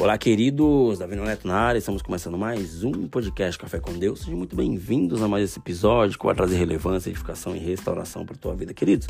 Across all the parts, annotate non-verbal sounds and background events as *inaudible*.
Olá, queridos, Davi Neto na área, estamos começando mais um podcast Café com Deus. Sejam muito bem-vindos a mais esse episódio que vai trazer relevância, edificação e restauração para a tua vida, queridos.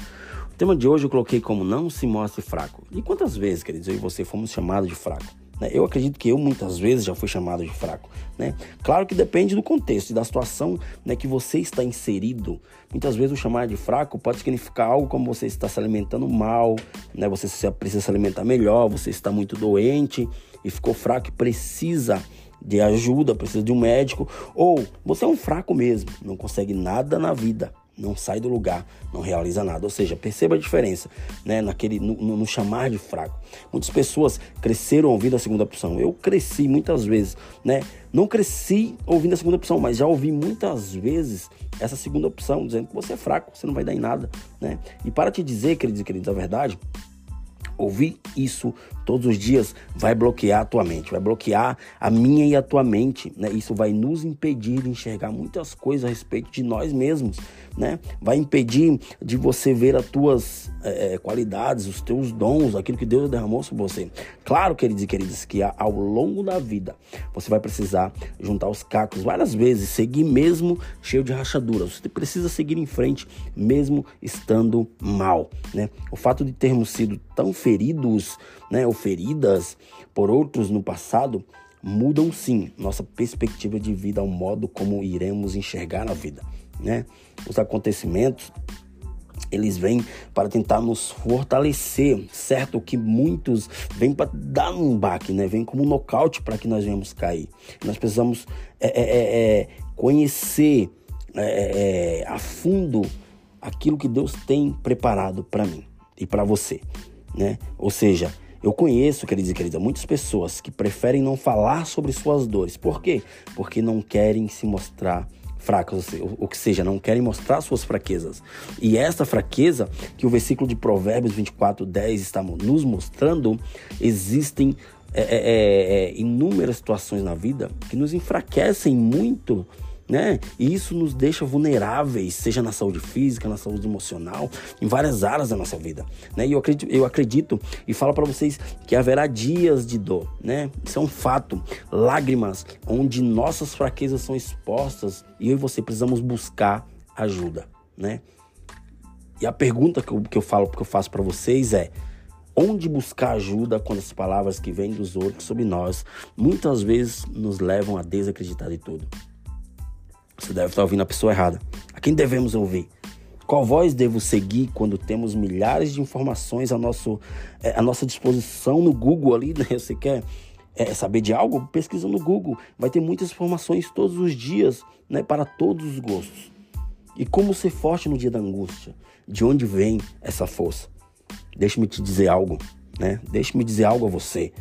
O tema de hoje eu coloquei como não se mostre fraco. E quantas vezes, queridos, eu e você fomos chamados de fraco? Né? Eu acredito que eu muitas vezes já fui chamado de fraco. Né? Claro que depende do contexto e da situação né, que você está inserido. Muitas vezes o chamar de fraco pode significar algo como você está se alimentando mal, né? você precisa se alimentar melhor, você está muito doente e ficou fraco e precisa de ajuda, precisa de um médico, ou você é um fraco mesmo, não consegue nada na vida, não sai do lugar, não realiza nada. Ou seja, perceba a diferença, né, naquele no, no, no chamar de fraco. Muitas pessoas cresceram ouvindo a segunda opção. Eu cresci muitas vezes, né? Não cresci ouvindo a segunda opção, mas já ouvi muitas vezes essa segunda opção dizendo que você é fraco, você não vai dar em nada, né? E para te dizer, queridos e queridos, a verdade, Ouvir isso todos os dias vai bloquear a tua mente, vai bloquear a minha e a tua mente, né? Isso vai nos impedir de enxergar muitas coisas a respeito de nós mesmos, né? Vai impedir de você ver as tuas é, qualidades, os teus dons, aquilo que Deus derramou sobre você. Claro, queridos e queridas, que ao longo da vida você vai precisar juntar os cacos várias vezes, seguir mesmo cheio de rachaduras. Você precisa seguir em frente mesmo estando mal, né? O fato de termos sido tão feridos, né, ou feridas por outros no passado, mudam sim nossa perspectiva de vida, ao modo como iremos enxergar a vida, né? Os acontecimentos eles vêm para tentar nos fortalecer, certo? Que muitos vêm para dar um baque, né? Vem como um nocaute para que nós venhamos cair. Nós precisamos é, é, é, é conhecer é, é, a fundo aquilo que Deus tem preparado para mim e para você né? Ou seja, eu conheço, queridos e queridas, muitas pessoas que preferem não falar sobre suas dores. Por quê? Porque não querem se mostrar fracas, ou que seja, não querem mostrar suas fraquezas. E essa fraqueza que o versículo de Provérbios 24, 10 está nos mostrando, existem é, é, é, é, inúmeras situações na vida que nos enfraquecem muito né? E isso nos deixa vulneráveis, seja na saúde física, na saúde emocional, em várias áreas da nossa vida, né? E eu acredito, eu acredito e falo para vocês que haverá dias de dor, né? Isso é um fato, lágrimas onde nossas fraquezas são expostas e eu e você precisamos buscar ajuda, né? E a pergunta que eu, que eu falo, que eu faço para vocês é: onde buscar ajuda quando as palavras que vêm dos outros sobre nós muitas vezes nos levam a desacreditar de tudo? Você deve estar ouvindo a pessoa errada. A quem devemos ouvir? Qual voz devo seguir quando temos milhares de informações a, nosso, é, à nossa disposição no Google ali? *laughs* Né? Você quer é, saber de algo? Pesquisa no Google. Vai ter muitas informações todos os dias, né, para todos os gostos. E como ser forte no dia da angústia? De onde vem essa força? Deixe-me te dizer algo, né? Deixe-me dizer algo a você.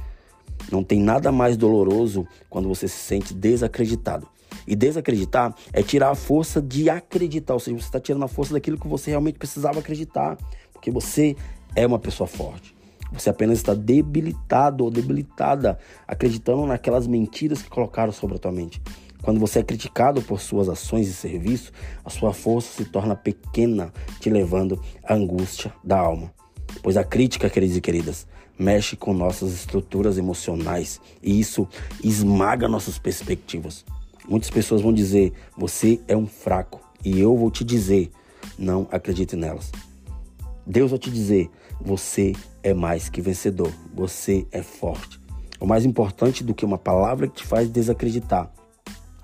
Não tem nada mais doloroso quando você se sente desacreditado. E desacreditar é tirar a força de acreditar, ou seja, você está tirando a força daquilo que você realmente precisava acreditar, porque você é uma pessoa forte. Você apenas está debilitado ou debilitada, acreditando naquelas mentiras que colocaram sobre a tua mente. Quando você é criticado por suas ações e serviço, a sua força se torna pequena, te levando à angústia da alma. Pois a crítica, queridos e queridas, mexe com nossas estruturas emocionais e isso esmaga nossas perspectivas. Muitas pessoas vão dizer: você é um fraco. E eu vou te dizer: não acredite nelas. Deus vai te dizer: você é mais que vencedor. Você é forte. O mais importante do que uma palavra que te faz desacreditar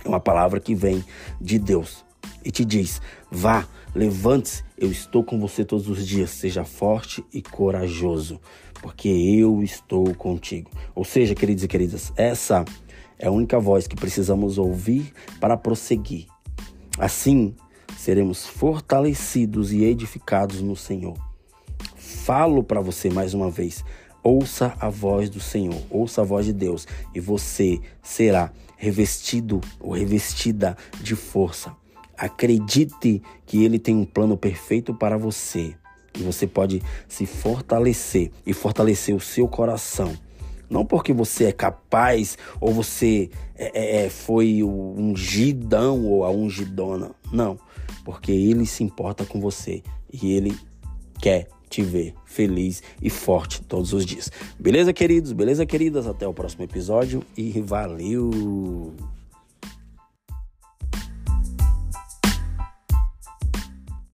é uma palavra que vem de Deus e te diz: vá, levante-se, eu estou com você todos os dias. Seja forte e corajoso, porque eu estou contigo. Ou seja, queridos e queridas, essa é a única voz que precisamos ouvir para prosseguir. Assim, seremos fortalecidos e edificados no Senhor. Falo para você mais uma vez: ouça a voz do Senhor, ouça a voz de Deus, e você será revestido ou revestida de força. Acredite que Ele tem um plano perfeito para você. E você pode se fortalecer e fortalecer o seu coração não porque você é capaz ou você é, é, é foi o ungidão ou a ungidona. Não. Porque ele se importa com você e ele quer te ver feliz e forte todos os dias. Beleza, queridos? Beleza, queridas? Até o próximo episódio e valeu!